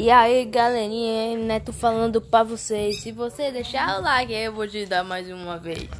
E aí, galerinha, Neto falando pra vocês. Se você deixar o like, eu vou te dar mais uma vez.